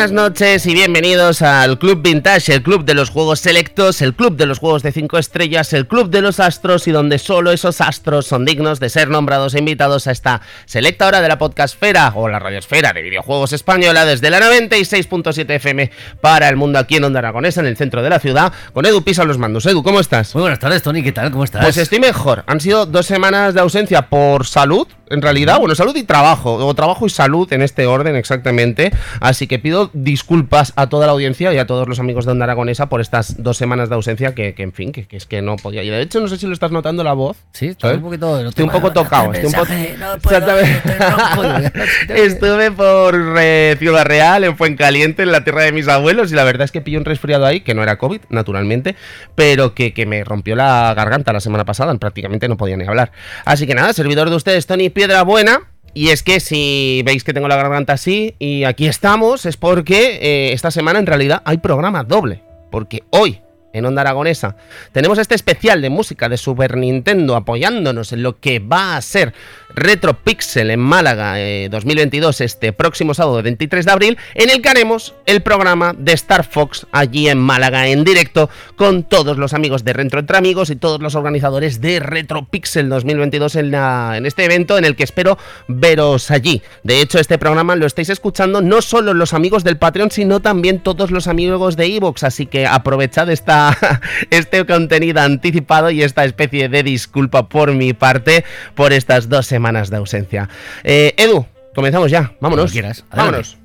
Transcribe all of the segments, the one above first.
Buenas noches y bienvenidos al Club Vintage, el club de los juegos selectos, el club de los juegos de 5 estrellas, el club de los astros y donde solo esos astros son dignos de ser nombrados e invitados a esta selecta hora de la podcastfera o la radiosfera de videojuegos española desde la 96.7 FM para el mundo aquí en Onda Aragonesa, en el centro de la ciudad, con Edu Pisa los mandos. Edu, ¿cómo estás? Muy buenas tardes, Tony, ¿qué tal? ¿Cómo estás? Pues estoy mejor. Han sido dos semanas de ausencia por salud, en realidad, bueno, salud y trabajo, o trabajo y salud en este orden exactamente, así que pido disculpas a toda la audiencia y a todos los amigos de Onda Aragonesa por estas dos semanas de ausencia que, en fin, que, es que no podía. Y de hecho, no sé si lo estás notando la voz. Sí, estoy un poquito. Estoy un poco tocado. Estoy un poco... Estuve por eh, Ciudad Real, en Fuencaliente, en la tierra de mis abuelos, y la verdad es que pillé un resfriado ahí, que no era COVID, naturalmente, pero que, que me rompió la garganta la semana pasada, prácticamente no podía ni hablar. Así que nada, servidor de ustedes, Tony Piedra Buena. Y es que si veis que tengo la garganta así y aquí estamos, es porque eh, esta semana en realidad hay programa doble. Porque hoy, en Onda Aragonesa, tenemos este especial de música de Super Nintendo apoyándonos en lo que va a ser Retro Pixel en Málaga 2022, eh, este próximo sábado 23 de abril, en el que haremos el programa de Star Fox allí en Málaga en directo con todos los amigos de Retro Entre Amigos y todos los organizadores de Retro Pixel 2022 en, en este evento en el que espero veros allí. De hecho, este programa lo estáis escuchando no solo los amigos del Patreon, sino también todos los amigos de Evox, así que aprovechad esta, este contenido anticipado y esta especie de disculpa por mi parte por estas dos semanas de ausencia. Eh, Edu, comenzamos ya. Vámonos. quieras. Vámonos.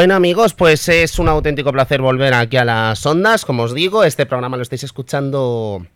Bueno amigos, pues es un auténtico placer volver aquí a las ondas. Como os digo, este programa lo estáis escuchando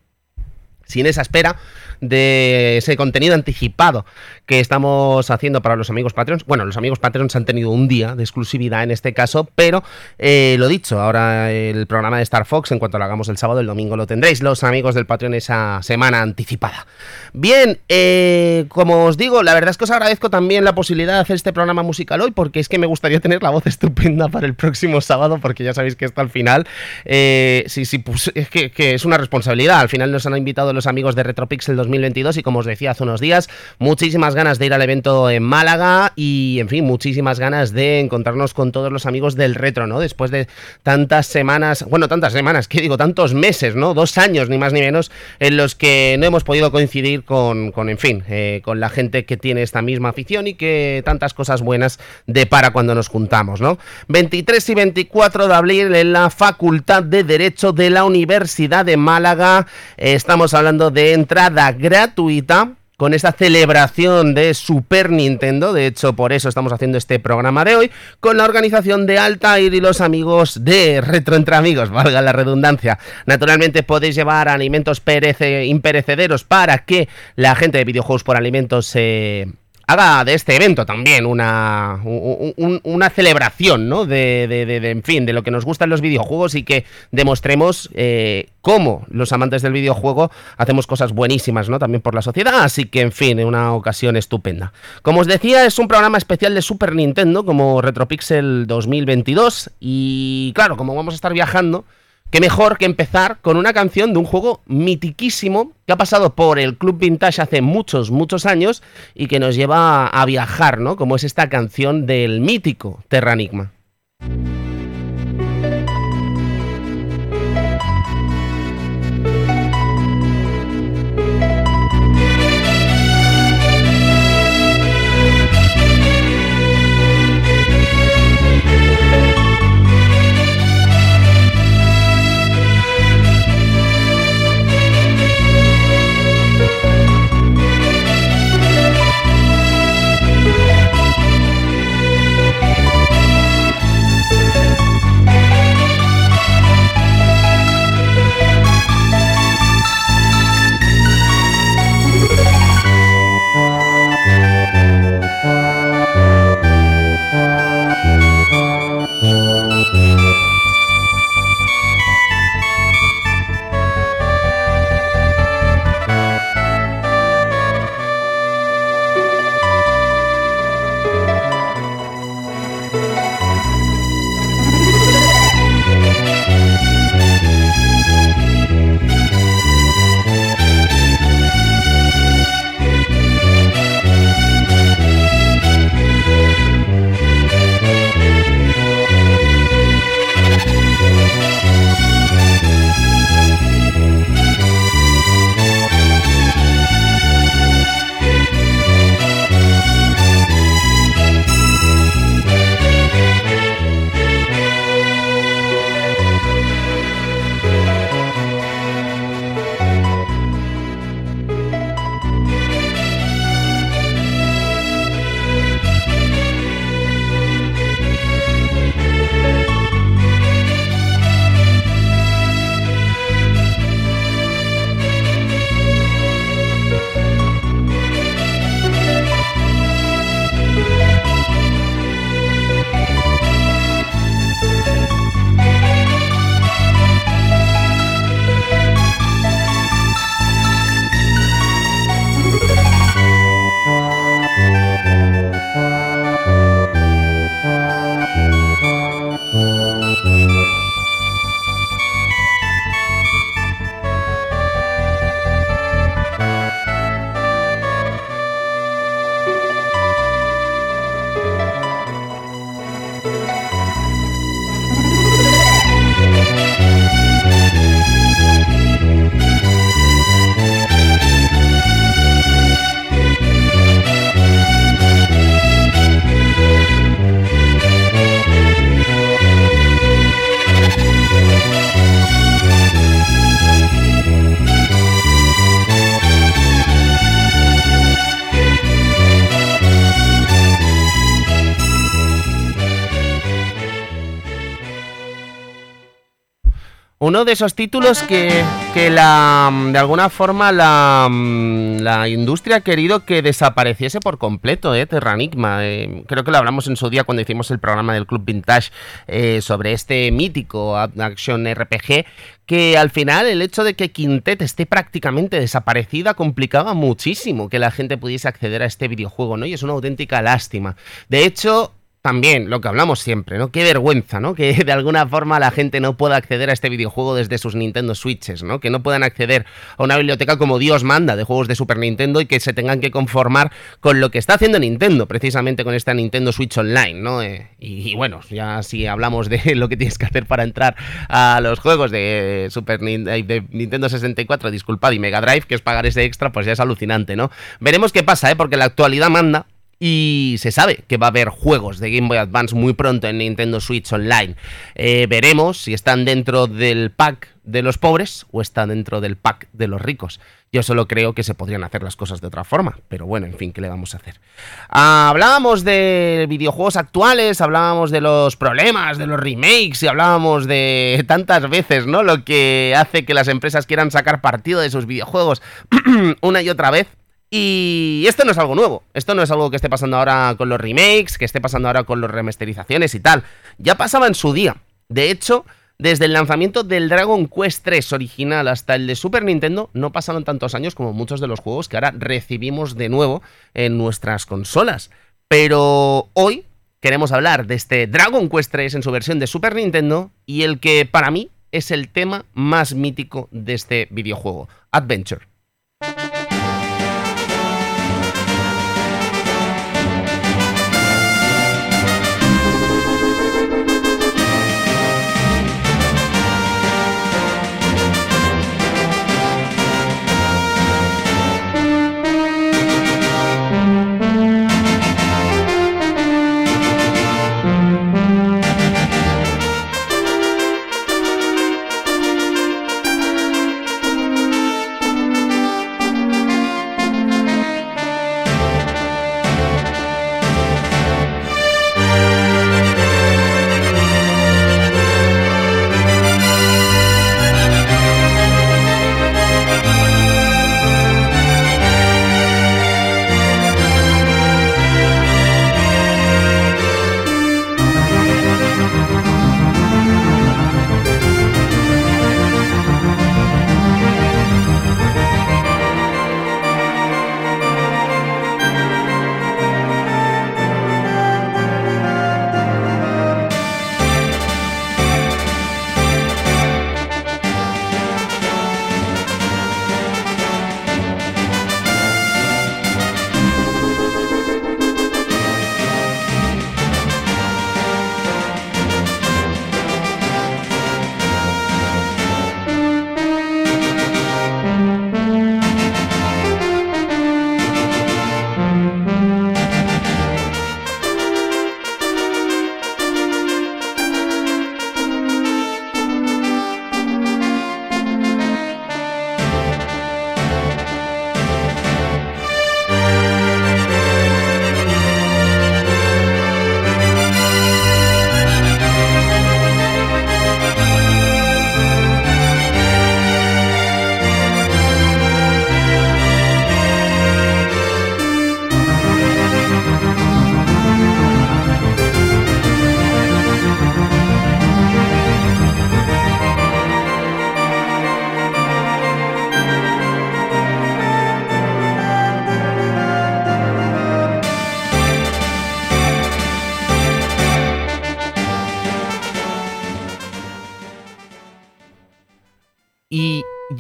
sin esa espera de ese contenido anticipado que estamos haciendo para los amigos Patreons. Bueno, los amigos Patreons han tenido un día de exclusividad en este caso, pero eh, lo dicho, ahora el programa de Star Fox, en cuanto lo hagamos el sábado, el domingo lo tendréis, los amigos del Patreon, esa semana anticipada. Bien, eh, como os digo, la verdad es que os agradezco también la posibilidad de hacer este programa musical hoy, porque es que me gustaría tener la voz estupenda para el próximo sábado, porque ya sabéis que esto al final, eh, sí, sí, pues, es que, es una responsabilidad. Al final nos han invitado los amigos de Retropixel 2022 y como os decía hace unos días, muchísimas ganas de ir al evento en Málaga y, en fin, muchísimas ganas de encontrarnos con todos los amigos del retro, ¿no? Después de tantas semanas, bueno, tantas semanas, ¿qué digo? Tantos meses, ¿no? Dos años, ni más ni menos, en los que no hemos podido coincidir con, con en fin, eh, con la gente que tiene esta misma afición y que tantas cosas buenas depara cuando nos juntamos, ¿no? 23 y 24 de abril en la Facultad de Derecho de la Universidad de Málaga. estamos hablando de entrada gratuita con esta celebración de Super Nintendo. De hecho, por eso estamos haciendo este programa de hoy, con la organización de Altair y los amigos de Retro Entre Amigos, valga la redundancia. Naturalmente podéis llevar alimentos perece, imperecederos para que la gente de videojuegos por alimentos se haga de este evento también una, una celebración, ¿no? De, de, en fin, de lo que nos gustan los videojuegos y que demostremos eh, cómo los amantes del videojuego hacemos cosas buenísimas, ¿no? También por la sociedad, así que, en fin, una ocasión estupenda. Como os decía, es un programa especial de Super Nintendo, como Retropixel 2022, y claro, como vamos a estar viajando, qué mejor que empezar con una canción de un juego mitiquísimo que ha pasado por el Club Vintage hace muchos, muchos años y que nos lleva a viajar, ¿no? Como es esta canción del mítico Terranigma. Esos títulos que, la, de alguna forma la, la, industria ha querido que desapareciese por completo, ¿eh? Terranigma. Eh, creo que lo hablamos en su día cuando hicimos el programa del Club Vintage eh, sobre este mítico Action RPG que al final el hecho de que Quintet esté prácticamente desaparecida complicaba muchísimo que la gente pudiese acceder a este videojuego, ¿no? Y es una auténtica lástima. De hecho, también lo que hablamos siempre, ¿no? Qué vergüenza, ¿no? Que de alguna forma la gente no pueda acceder a este videojuego desde sus Nintendo Switches, ¿no? Que no puedan acceder a una biblioteca como Dios manda de juegos de Super Nintendo y que se tengan que conformar con lo que está haciendo Nintendo, precisamente con esta Nintendo Switch Online, ¿no? Eh, y, bueno, ya si hablamos de lo que tienes que hacer para entrar a los juegos de Super de Nintendo 64, disculpad, y Mega Drive, que es pagar ese extra, pues ya es alucinante, ¿no? Veremos qué pasa, ¿eh? Porque la actualidad manda y se sabe que va a haber juegos de Game Boy Advance muy pronto en Nintendo Switch Online. Eh, veremos si están dentro del pack de los pobres o están dentro del pack de los ricos. Yo solo creo que se podrían hacer las cosas de otra forma, pero bueno, en fin, ¿qué le vamos a hacer? Hablábamos de videojuegos actuales, hablábamos de los problemas, de los remakes y hablábamos de tantas veces, ¿no? Lo que hace que las empresas quieran sacar partido de sus videojuegos una y otra vez. Y esto no es algo nuevo, esto no es algo que esté pasando ahora con los remakes, que esté pasando ahora con las remasterizaciones y tal. Ya pasaba en su día. De hecho, desde el lanzamiento del Dragon Quest 3 original hasta el de Super Nintendo, no pasaron tantos años como muchos de los juegos que ahora recibimos de nuevo en nuestras consolas. Pero hoy queremos hablar de este Dragon Quest 3 en su versión de Super Nintendo y el que para mí es el tema más mítico de este videojuego, Adventure.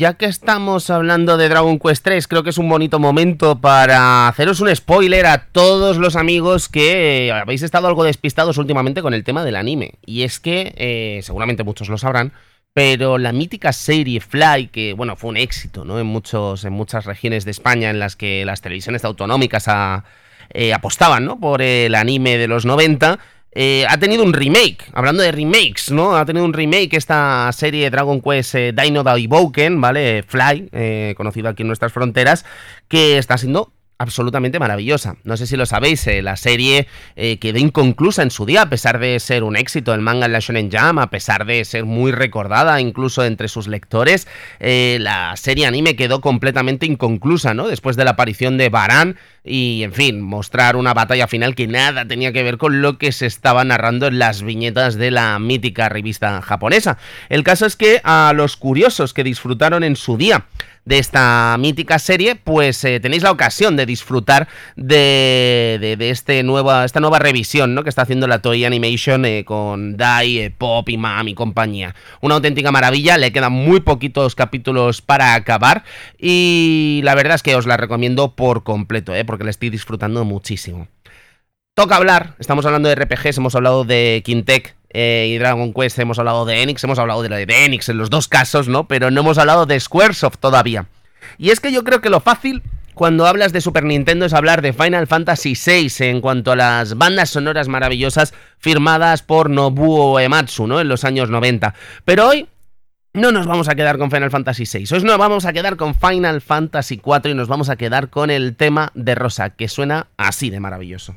Ya que estamos hablando de Dragon Quest 3, creo que es un bonito momento para haceros un spoiler a todos los amigos que habéis estado algo despistados últimamente con el tema del anime. Y es que, eh, seguramente muchos lo sabrán, pero la mítica serie Fly, que bueno, fue un éxito, ¿no? En, muchos, en muchas regiones de España en las que las televisiones autonómicas eh, apostaban, ¿no? Por el anime de los 90 eh, ha tenido un remake, hablando de remakes, ¿no? Ha tenido un remake esta serie Dragon Quest eh, Dino Daiboken, ¿vale? Fly, eh, conocido aquí en nuestras fronteras, que está siendo absolutamente maravillosa. No sé si lo sabéis, eh, la serie eh, quedó inconclusa en su día, a pesar de ser un éxito el manga en la Shonen Jam, a pesar de ser muy recordada incluso entre sus lectores, eh, la serie anime quedó completamente inconclusa, ¿no? Después de la aparición de Baran y, en fin, mostrar una batalla final que nada tenía que ver con lo que se estaba narrando en las viñetas de la mítica revista japonesa. El caso es que a los curiosos que disfrutaron en su día de esta mítica serie, pues eh, tenéis la ocasión de disfrutar de, de, este nueva, esta nueva revisión ¿no? que está haciendo la Toy Animation eh, con Dai, eh, Pop y Mam y compañía. Una auténtica maravilla, le quedan muy poquitos capítulos para acabar y la verdad es que os la recomiendo por completo, porque la estoy disfrutando muchísimo. Toca hablar, estamos hablando de RPGs, hemos hablado de Quintec eh, y Dragon Quest, hemos hablado de Enix, hemos hablado de la de Enix en los dos casos, ¿no? Pero no hemos hablado de Squaresoft todavía. Y es que yo creo que lo fácil cuando hablas de Super Nintendo es hablar de Final Fantasy VI en cuanto a las bandas sonoras maravillosas firmadas por Nobuo Ematsu, ¿no? En los años 90. Pero hoy no nos vamos a quedar con Final Fantasy VI, hoy nos vamos a quedar con Final Fantasy IV y nos vamos a quedar con el tema de Rosa, que suena así de maravilloso.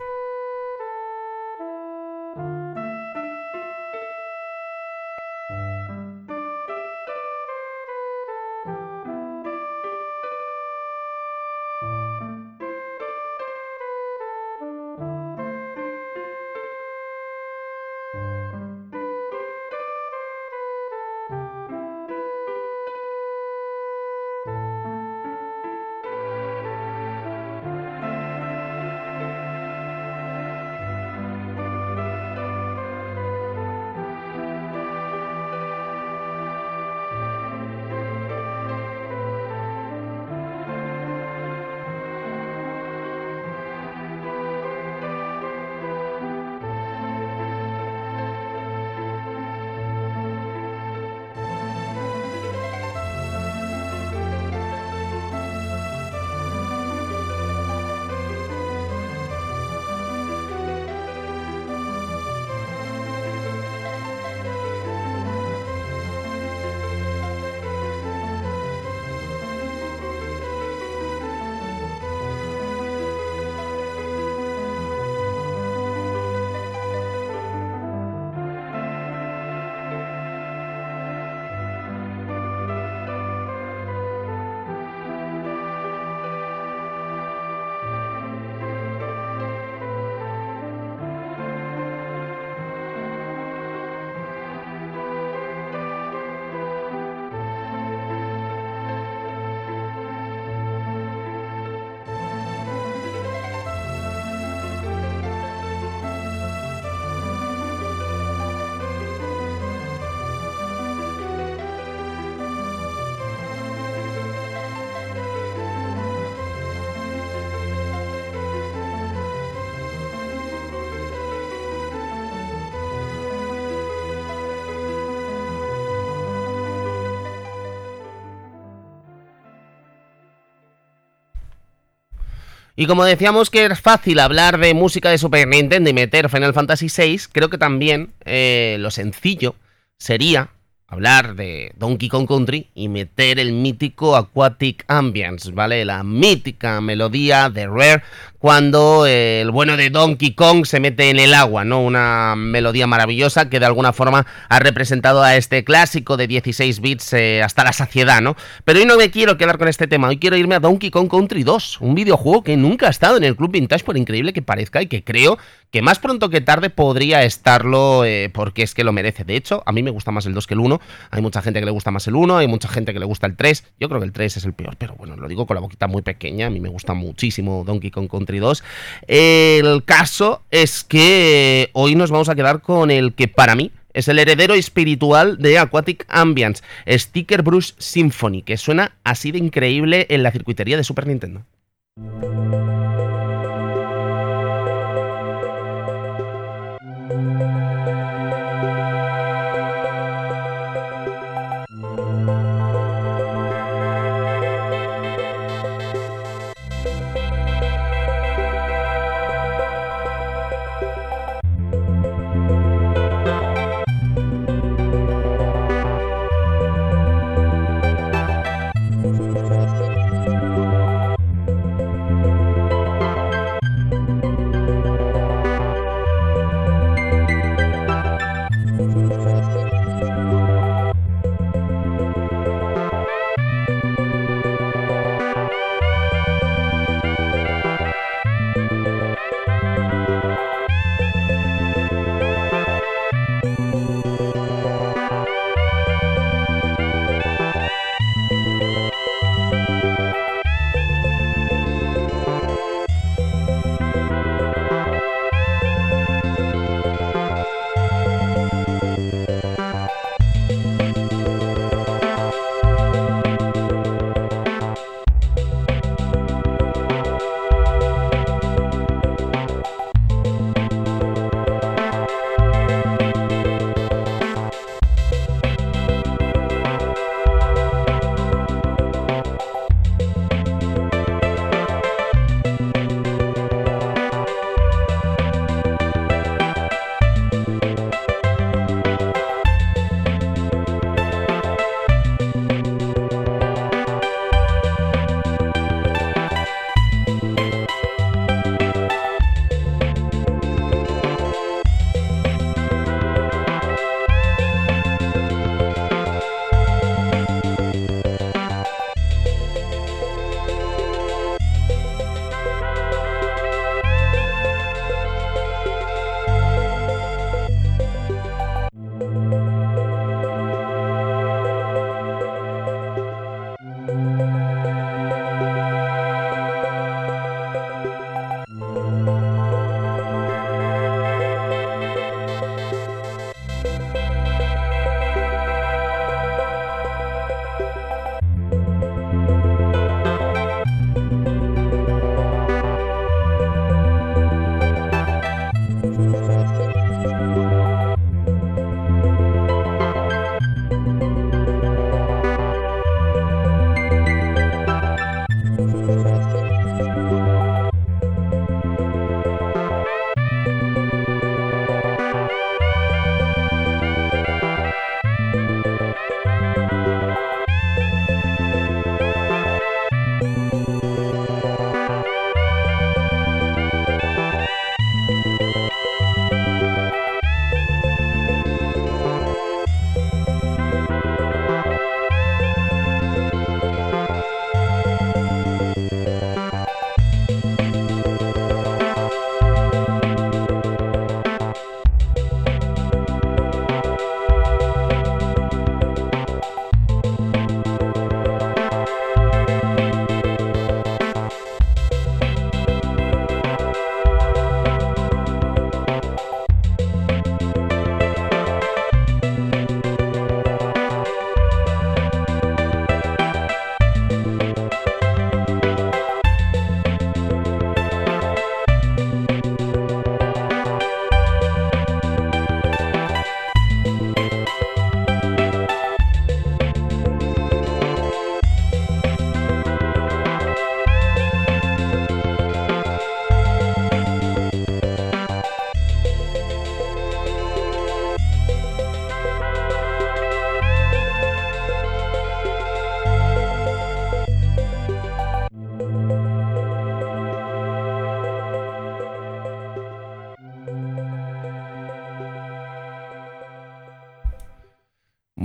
Y como decíamos que es fácil hablar de música de Super Nintendo y meter Final Fantasy VI, creo que también eh, lo sencillo sería hablar de Donkey Kong Country y meter el mítico Aquatic Ambience, ¿vale? La mítica melodía de Rare cuando eh, el bueno de Donkey Kong se mete en el agua, ¿no? Una melodía maravillosa que de alguna forma ha representado a este clásico de 16 bits eh, hasta la saciedad, ¿no? Pero hoy no me quiero quedar con este tema, hoy quiero irme a Donkey Kong Country 2, un videojuego que nunca ha estado en el Club Vintage por increíble que parezca y que creo que más pronto que tarde podría estarlo eh, porque es que lo merece. De hecho, a mí me gusta más el 2 que el 1, hay mucha gente que le gusta más el 1, hay mucha gente que le gusta el 3, yo creo que el 3 es el peor, pero bueno, lo digo con la boquita muy pequeña, a mí me gusta muchísimo Donkey Kong Country 2. El caso es que hoy nos vamos a quedar con el que para mí es el heredero espiritual de Aquatic Ambience, Sticker Bruce Symphony, que suena así de increíble en la circuitería de Super Nintendo.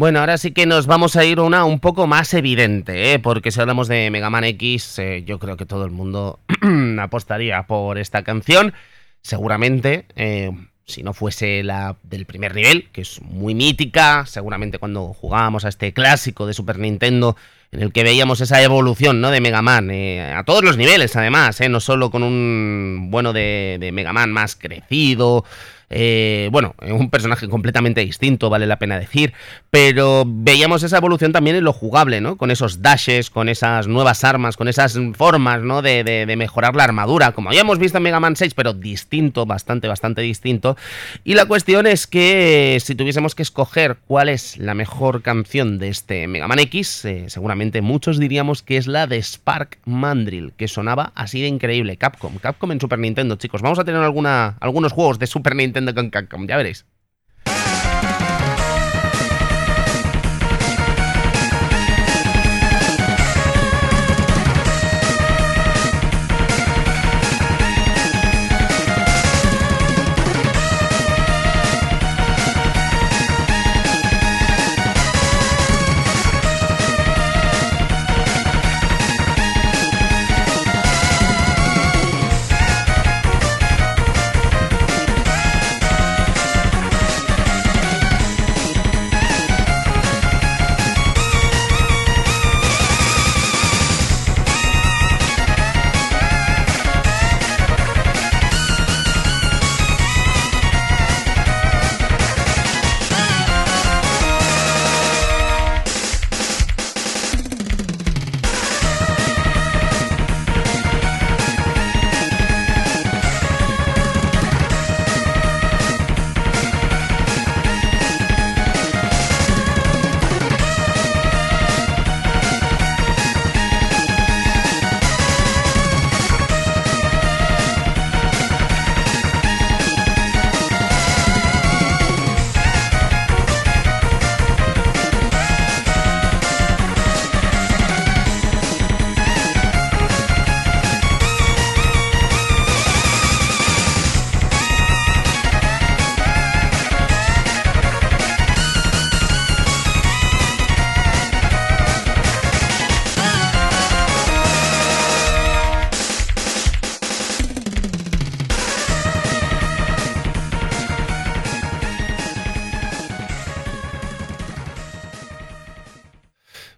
Bueno, ahora sí que nos vamos a ir una un poco más evidente, ¿eh? porque si hablamos de Mega Man X, eh, yo creo que todo el mundo apostaría por esta canción. Seguramente, eh, si no fuese la del primer nivel, que es muy mítica, seguramente cuando jugábamos a este clásico de Super Nintendo, en el que veíamos esa evolución ¿no? de Mega Man, eh, a todos los niveles además, no solo con un bueno de, de Mega Man más crecido, eh, bueno, un personaje completamente distinto, vale la pena decir, pero veíamos esa evolución también en lo jugable, ¿no? Con esos dashes, con esas nuevas armas, con esas formas, ¿no? De, mejorar la armadura, como habíamos visto en Mega Man 6, pero distinto, bastante, bastante distinto. Y la cuestión es que si tuviésemos que escoger cuál es la mejor canción de este Mega Man X, eh, seguramente muchos diríamos que es la de Spark Mandrill, que sonaba así de increíble. Capcom, Capcom en Super Nintendo, chicos. Vamos a tener algunos juegos de Super Nintendo con Capcom, ya veréis.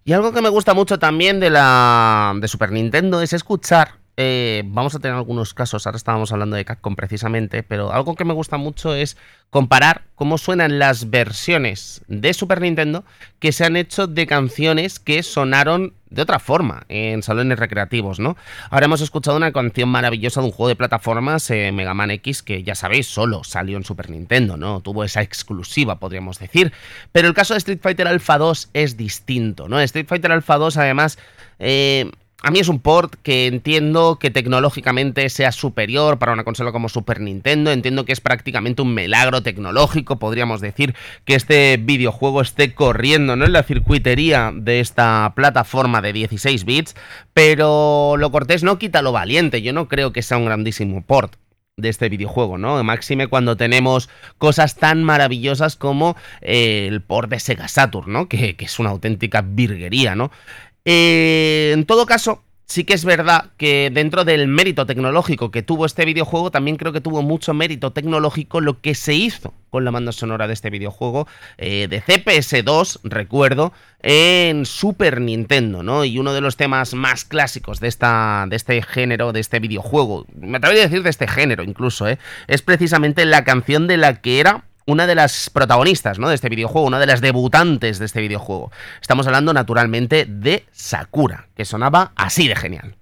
Y algo que me gusta mucho también de la de Super Nintendo es escuchar. Eh, vamos a tener algunos casos, ahora estábamos hablando de Capcom precisamente, pero algo que me gusta mucho es comparar cómo suenan las versiones de Super Nintendo que se han hecho de canciones que sonaron de otra forma en salones recreativos, ¿no? Ahora hemos escuchado una canción maravillosa de un juego de plataformas, eh, Mega Man X, que ya sabéis, solo salió en Super Nintendo, ¿no? Tuvo esa exclusiva, podríamos decir. Pero el caso de Street Fighter Alpha 2 es distinto, ¿no? Street Fighter Alpha 2, además, eh, a mí es un port que entiendo que tecnológicamente sea superior para una consola como Super Nintendo. Entiendo que es prácticamente un milagro tecnológico, podríamos decir, que este videojuego esté corriendo ¿no? en la circuitería de esta plataforma de 16 bits. Pero lo cortés no quita lo valiente. Yo no creo que sea un grandísimo port de este videojuego, ¿no? Máxime cuando tenemos cosas tan maravillosas como eh, el port de Sega Saturn, ¿no? Que, que es una auténtica virguería, ¿no? Eh, en todo caso, sí que es verdad que dentro del mérito tecnológico que tuvo este videojuego, también creo que tuvo mucho mérito tecnológico lo que se hizo con la banda sonora de este videojuego eh, de CPS2, recuerdo, en Super Nintendo, ¿no? Y uno de los temas más clásicos de, esta, de este género, de este videojuego, me atrevería a decir de este género incluso, ¿eh? es precisamente la canción de la que era una de las protagonistas ¿no? de este videojuego, una de las debutantes de este videojuego. Estamos hablando naturalmente de Sakura, que sonaba así de genial.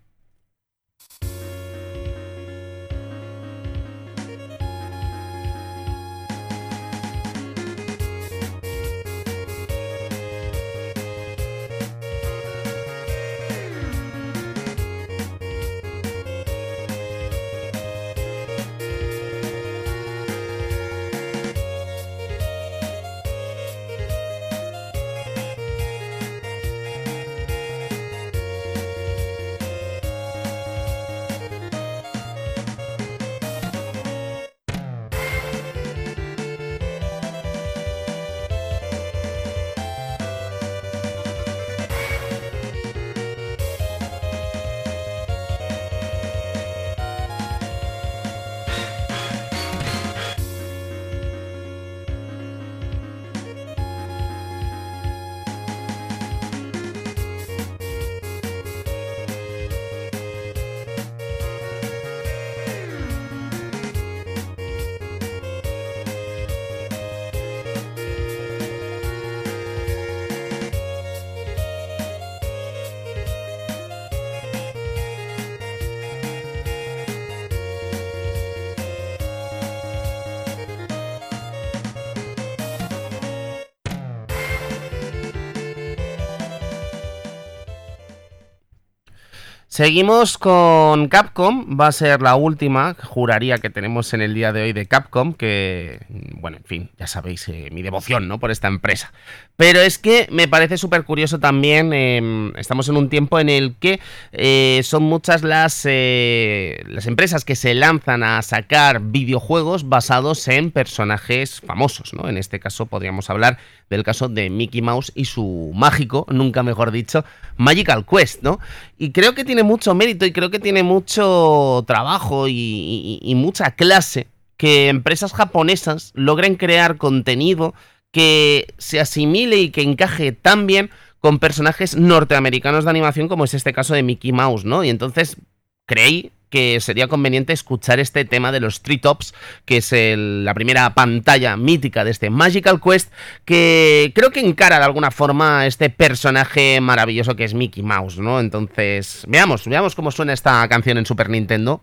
Seguimos con Capcom, va a ser la última, juraría que tenemos en el día de hoy de Capcom, que, bueno, en fin, ya sabéis eh, mi devoción, ¿no? Por esta empresa. Pero es que me parece súper curioso también, eh, estamos en un tiempo en el que eh, son muchas las, eh, las empresas que se lanzan a sacar videojuegos basados en personajes famosos, ¿no? En este caso podríamos hablar del caso de Mickey Mouse y su mágico, nunca mejor dicho, Magical Quest, ¿no? Y creo que tiene mucho mérito y creo que tiene mucho trabajo y- y mucha clase que empresas japonesas logren crear contenido que se asimile y que encaje tan bien con personajes norteamericanos de animación como es este caso de Mickey Mouse, ¿no? Y entonces creí que sería conveniente escuchar este tema de los Treetops, que es la primera pantalla mítica de este Magical Quest, que creo que encara de alguna forma este personaje maravilloso que es Mickey Mouse, ¿no? Entonces, veamos, veamos cómo suena esta canción en Super Nintendo.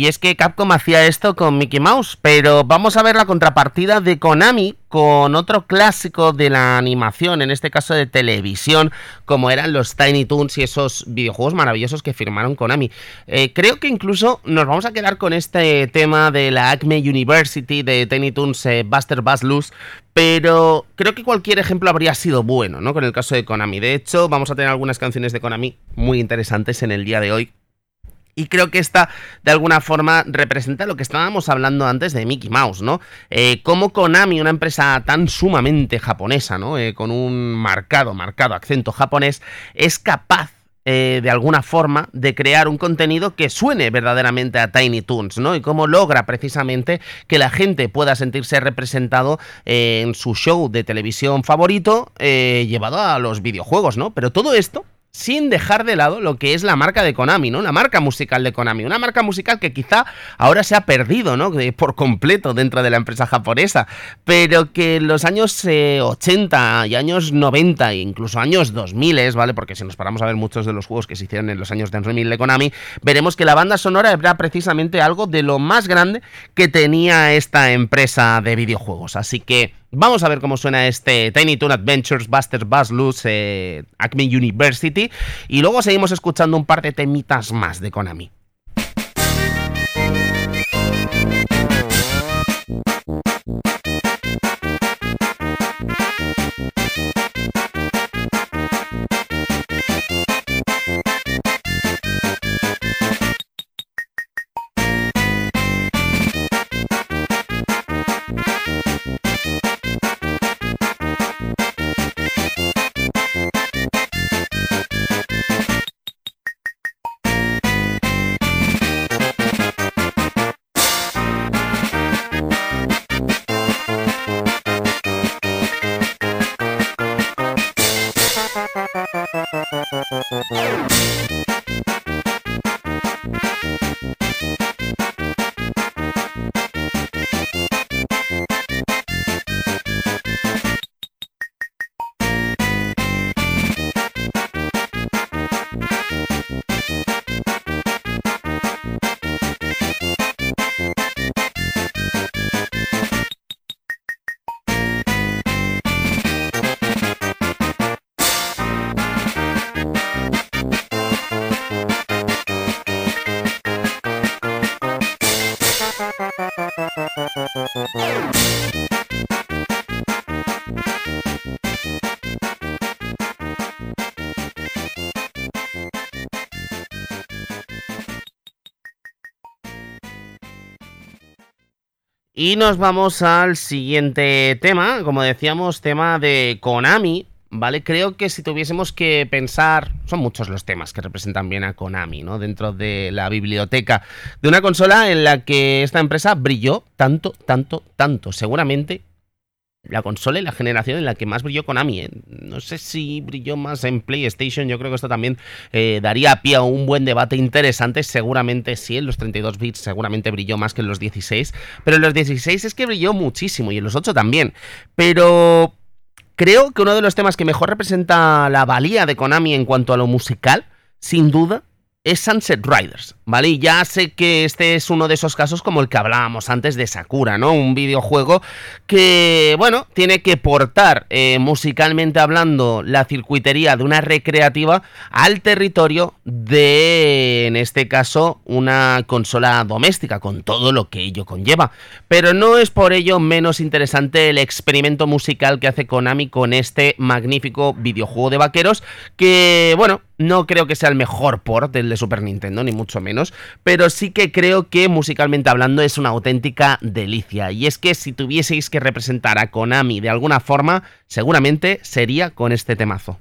Y es que Capcom hacía esto con Mickey Mouse, pero vamos a ver la contrapartida de Konami con otro clásico de la animación, en este caso de televisión, como eran los Tiny Toons y esos videojuegos maravillosos que firmaron Konami. Eh, creo que incluso nos vamos a quedar con este tema de la Acme University de Tiny Toons eh, Buster Buzz Loose, pero creo que cualquier ejemplo habría sido bueno, ¿no? Con el caso de Konami. De hecho, vamos a tener algunas canciones de Konami muy interesantes en el día de hoy. Y creo que esta, de alguna forma, representa lo que estábamos hablando antes de Mickey Mouse, ¿no? Eh, como Konami, una empresa tan sumamente japonesa, ¿no? Eh, con un marcado, marcado acento japonés, es capaz eh, de alguna forma de crear un contenido que suene verdaderamente a Tiny Toons, ¿no? Y cómo logra precisamente que la gente pueda sentirse representado eh, en su show de televisión favorito llevado a los videojuegos, ¿no? Pero todo esto sin dejar de lado lo que es la marca de Konami, ¿no? La marca musical de Konami, una marca musical que quizá ahora se ha perdido, ¿no? De- por completo dentro de la empresa japonesa, pero que en los años eh, 80 y años 90 e incluso años 2000, ¿vale? Porque si nos paramos a ver muchos de los juegos que se hicieron en los años 2000 de Konami, veremos que la banda sonora era precisamente algo de lo más grande que tenía esta empresa de videojuegos. Así que Vamos a ver cómo suena este Tiny Toon Adventures Buster Buzz Loose eh, Acme University y luego seguimos escuchando un par de temitas más de Konami. Y nos vamos al siguiente tema, como decíamos, tema de Konami, ¿vale? Creo que si tuviésemos que pensar, son muchos los temas que representan bien a Konami, ¿no? Dentro de la biblioteca de una consola en la que esta empresa brilló tanto, tanto, tanto. Seguramente la consola y la generación en la que más brilló Konami. ¿eh? No sé si brilló más en PlayStation, yo creo que esto también eh, daría pie a un buen debate interesante. Seguramente sí, en los 32 bits seguramente brilló más que en los 16, pero en los 16 es que brilló muchísimo y en los 8 también. Pero creo que uno de los temas que mejor representa la valía de Konami en cuanto a lo musical, sin duda, es Sunset Riders, ¿vale? Y ya sé que este es uno de esos casos como el que hablábamos antes de Sakura, ¿no? Un videojuego que, bueno, tiene que portar eh, musicalmente hablando la circuitería de una recreativa al territorio de, en este caso, una consola doméstica, con todo lo que ello conlleva. Pero no es por ello menos interesante el experimento musical que hace Konami con este magnífico videojuego de vaqueros que, bueno, no creo que sea el mejor port del de Super Nintendo, ni mucho menos, pero sí que creo que musicalmente hablando es una auténtica delicia. Y es que si tuvieseis que representar a Konami de alguna forma, seguramente sería con este temazo.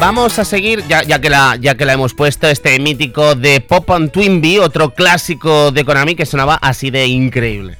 Vamos a seguir, ya, que la, ya que la hemos puesto, este mítico de Pop on Twinbee, otro clásico de Konami que sonaba así de increíble.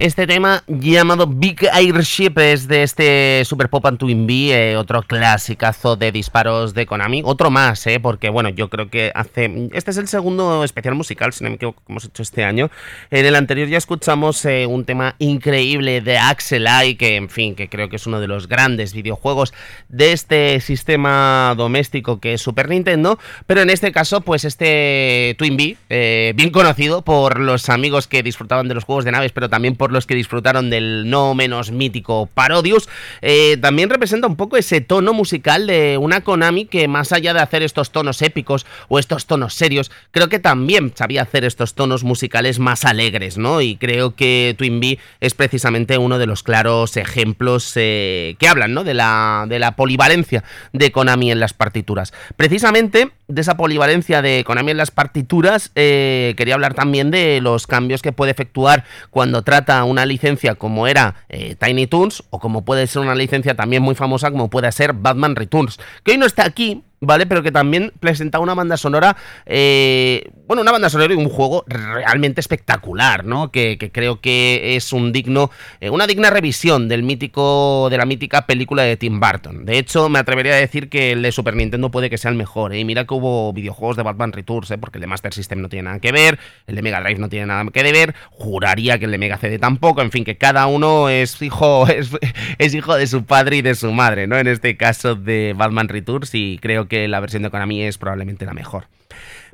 Este tema llamado Big Airship es de este Super Pop and Twin B, eh, otro clasicazo de disparos de Konami. Otro más, eh, porque bueno, yo creo que hace. Este es el segundo especial musical, si no me equivoco, que hemos hecho este año. En el anterior ya escuchamos eh, un tema increíble de Axel Eye, que en fin, que creo que es uno de los grandes videojuegos de este sistema doméstico que es Super Nintendo. Pero en este caso, pues este Twin B, eh, bien conocido por los amigos que disfrutaban de los juegos de naves, pero también por los que disfrutaron del no menos mítico Parodius, eh, también representa un poco ese tono musical de una Konami que más allá de hacer estos tonos épicos o estos tonos serios, creo que también sabía hacer estos tonos musicales más alegres, ¿no? Y creo que Twin B es precisamente uno de los claros ejemplos eh, que hablan, ¿no? De la, de la polivalencia de Konami en las partituras. Precisamente de esa polivalencia de Konami en las partituras, eh, quería hablar también de los cambios que puede efectuar cuando trata una licencia como era eh, Tiny Toons o como puede ser una licencia también muy famosa como puede ser Batman Returns, que hoy no está aquí, ¿vale? Pero que también presenta una banda sonora, eh, bueno, una banda sonora y un juego realmente espectacular, ¿no? Que, creo que es un digno, eh, una digna revisión del mítico, de la mítica película de Tim Burton. De hecho, me atrevería a decir que el de Super Nintendo puede que sea el mejor, ¿eh? Y mira que hubo videojuegos de Batman Returns, ¿eh? Porque el de Master System no tiene nada que ver, el de Mega Drive no tiene nada que ver, juraría que el de Mega CD tampoco, en fin, que cada uno es hijo, es, es hijo de su padre y de su madre, ¿no? En este caso de Batman Returns y creo que la versión de Konami es probablemente la mejor.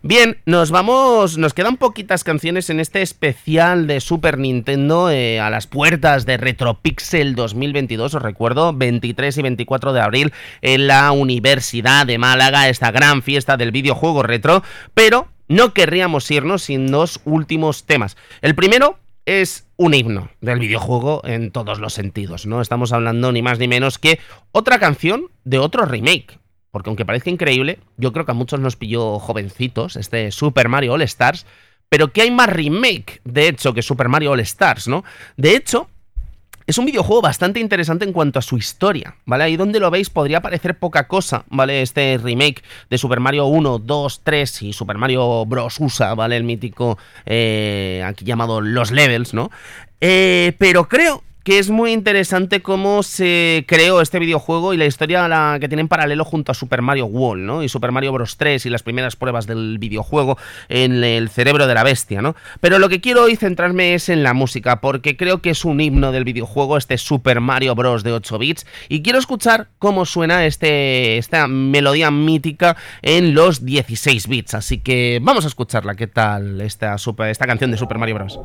Bien, nos vamos, nos quedan poquitas canciones en este especial de Super Nintendo eh, a las puertas de Retropixel 2022, os recuerdo, 23 y 24 de abril en la Universidad de Málaga, esta gran fiesta del videojuego retro, pero no querríamos irnos sin dos últimos temas. El primero es un himno del videojuego en todos los sentidos, ¿no? Estamos hablando ni más ni menos que otra canción de otro remake. Porque aunque parezca increíble, yo creo que a muchos nos pilló jovencitos este Super Mario All Stars, pero que hay más remake, de hecho, que Super Mario All Stars, ¿no? De hecho, es un videojuego bastante interesante en cuanto a su historia, ¿vale? Ahí donde lo veis podría parecer poca cosa, ¿vale? Este remake de Super Mario 1, 2, 3 y Super Mario Bros. USA, ¿vale? El mítico, eh, aquí llamado Los Levels, ¿no? Eh, pero creo que es muy interesante cómo se creó este videojuego y la historia que tiene en paralelo junto a Super Mario World, ¿no? Y Super Mario Bros. 3 y las primeras pruebas del videojuego en el cerebro de la bestia, ¿no? Pero lo que quiero hoy centrarme es en la música, porque creo que es un himno del videojuego, este Super Mario Bros. de 8 bits, y quiero escuchar cómo suena este, esta melodía mítica en los 16 bits. Así que vamos a escucharla, ¿qué tal esta, super, esta canción de Super Mario Bros.?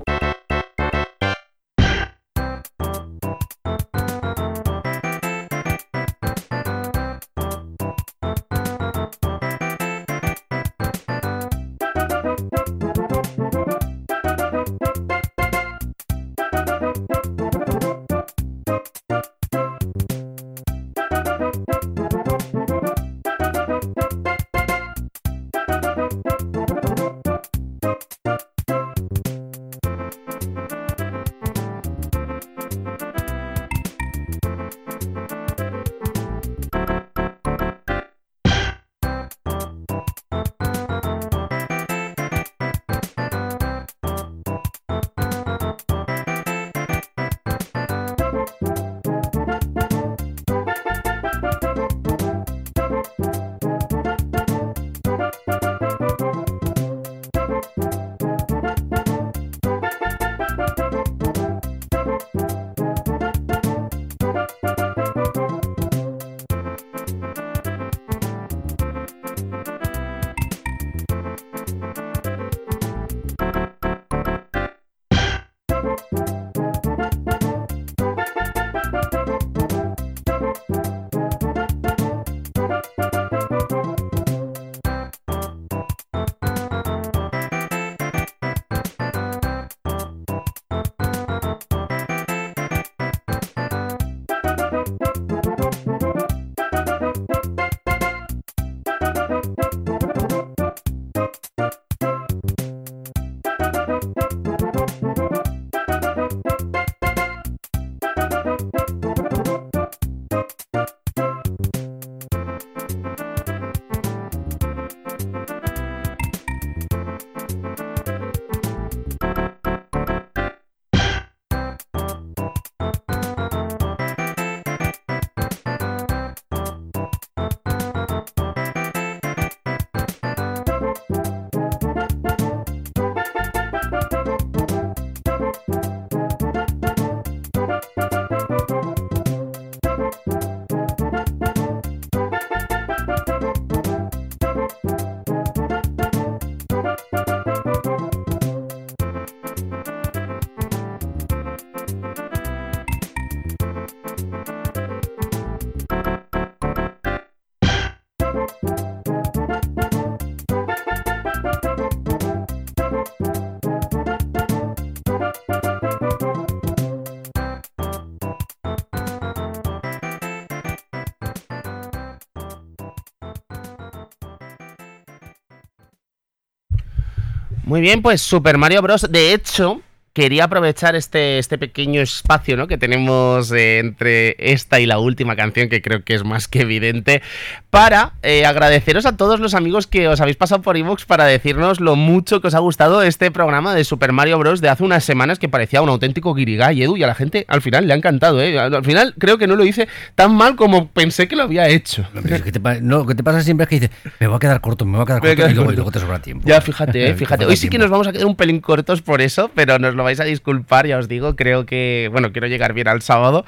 Muy bien, pues Super Mario Bros. De hecho, quería aprovechar este, este pequeño espacio ¿no? que tenemos eh, entre esta y la última canción, que creo que es más que evidente, para eh, agradeceros a todos los amigos que os habéis pasado por iVoox para decirnos lo mucho que os ha gustado este programa de Super Mario Bros. de hace unas semanas que parecía un auténtico guirigay, Edu, y a la gente al final le ha encantado. ¿eh? Al final creo que no lo hice tan mal como pensé que lo había hecho. No, pero es que te, no, lo que te pasa siempre es que dices, me voy a quedar corto, me voy a quedar corto y, luego, y luego te sobra tiempo. Ya, fíjate, eh, fíjate. Te Hoy sí que nos vamos a quedar un pelín cortos por eso, pero nos lo vais a disculpar, ya os digo. Creo que, bueno, quiero llegar bien al sábado.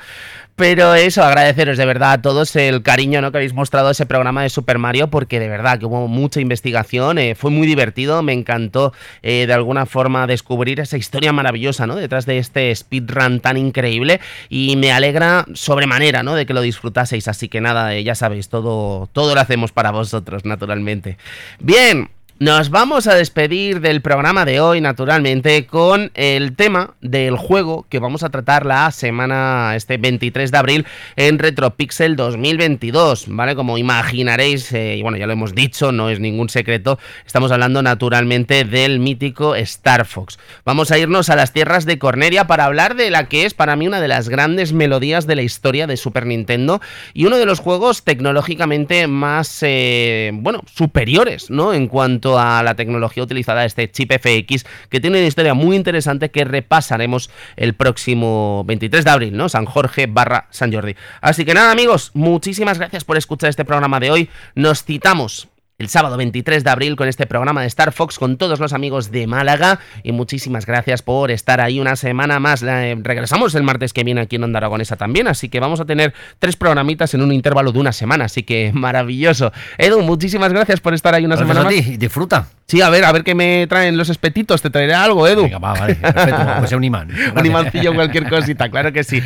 Pero eso, agradeceros de verdad a todos el cariño ¿no? que habéis mostrado a ese programa de Super Mario, porque de verdad que hubo mucha investigación, eh, fue muy divertido, me encantó eh, de alguna forma descubrir esa historia maravillosa ¿no? detrás de este speedrun tan increíble y me alegra sobremanera ¿no? de que lo disfrutaseis. Así que nada, eh, ya sabéis, todo, todo lo hacemos para vosotros, naturalmente. Bien. Nos vamos a despedir del programa de hoy, naturalmente, con el tema del juego que vamos a tratar la semana, este 23 de abril, en RetroPixel 2022, ¿vale? Como imaginaréis, eh, y bueno, ya lo hemos dicho, no es ningún secreto, estamos hablando naturalmente del mítico Star Fox. Vamos a irnos a las tierras de Corneria para hablar de la que es para mí una de las grandes melodías de la historia de Super Nintendo y uno de los juegos tecnológicamente más, eh, bueno, superiores, ¿no? En cuanto a la tecnología utilizada, este chip FX, que tiene una historia muy interesante que repasaremos el próximo 23 de abril, ¿no? San Jorge barra San Jordi. Así que nada, amigos, muchísimas gracias por escuchar este programa de hoy. Nos citamos el sábado 23 de abril con este programa de Star Fox con todos los amigos de Málaga y muchísimas gracias por estar ahí una semana más. Eh, regresamos el martes que viene aquí en Onda Aragonesa también, así que vamos a tener tres programitas en un intervalo de una semana, así que maravilloso. Edu, muchísimas gracias por estar ahí una Gracias semana a más. ti, y disfruta. Sí, a ver, a ver qué me traen los espetitos, te traeré algo, Edu. Venga, va, vale, perfecto, aunque sea un imán. Un imancillo, cualquier cosita, claro que sí.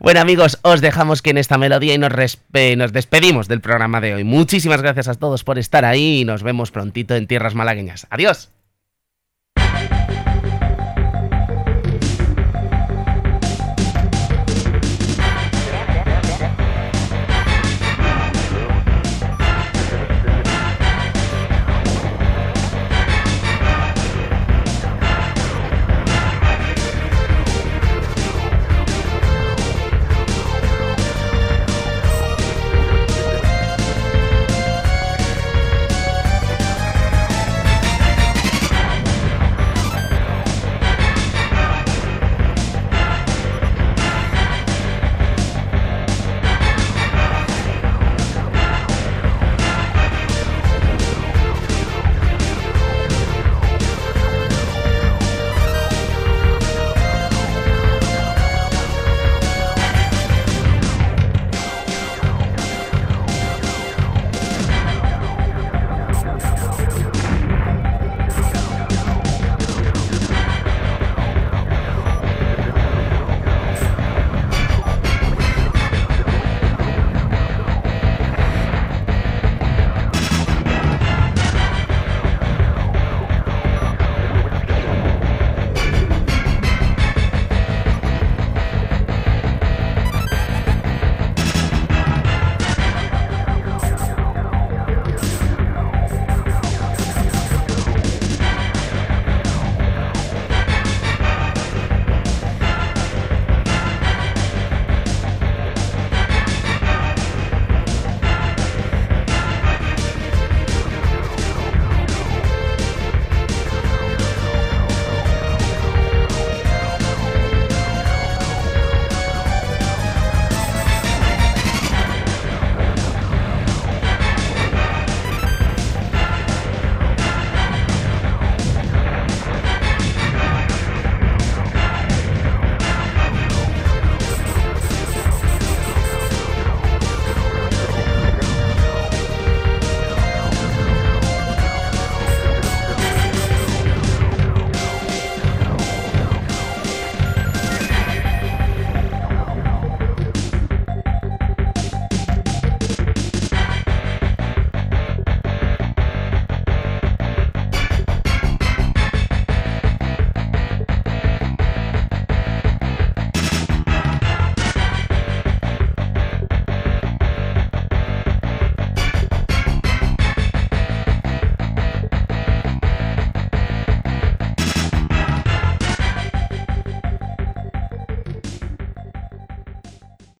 Bueno, amigos, os dejamos que en esta melodía y nos, nos despedimos del programa de hoy. Muchísimas gracias a todos por estar y nos vemos prontito en tierras malagueñas. Adiós.